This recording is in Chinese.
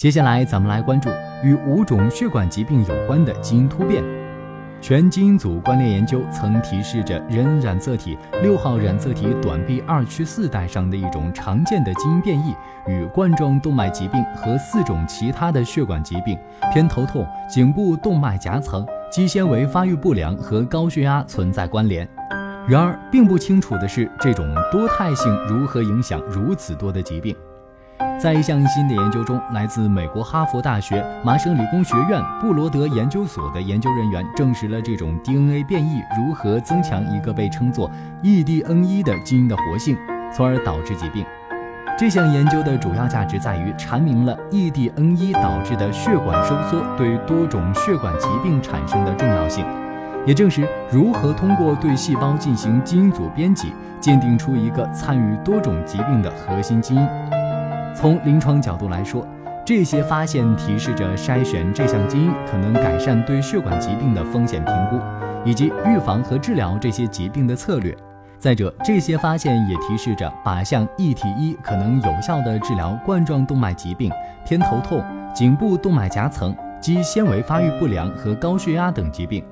接下来，咱们来关注与五种血管疾病有关的基因突变。全基因组关联研究曾提示着人染色体六号染色体短臂二区四带上的一种常见的基因变异与冠状动脉疾病和四种其他的血管疾病、偏头痛、颈部动脉夹层、肌纤维发育不良和高血压存在关联。然而，并不清楚的是，这种多态性如何影响如此多的疾病。在一项新的研究中，来自美国哈佛大学、麻省理工学院布罗德研究所的研究人员证实了这种 DNA 变异如何增强一个被称作 eDNE 的基因的活性，从而导致疾病。这项研究的主要价值在于阐明了 eDNE 导致的血管收缩对多种血管疾病产生的重要性，也证实如何通过对细胞进行基因组编辑，鉴定出一个参与多种疾病的核心基因。从临床角度来说，这些发现提示着筛选这项基因可能改善对血管疾病的风险评估，以及预防和治疗这些疾病的策略。再者，这些发现也提示着靶向异体一可能有效的治疗冠状动脉疾病、偏头痛、颈部动脉夹层、肌纤维发育不良和高血压等疾病。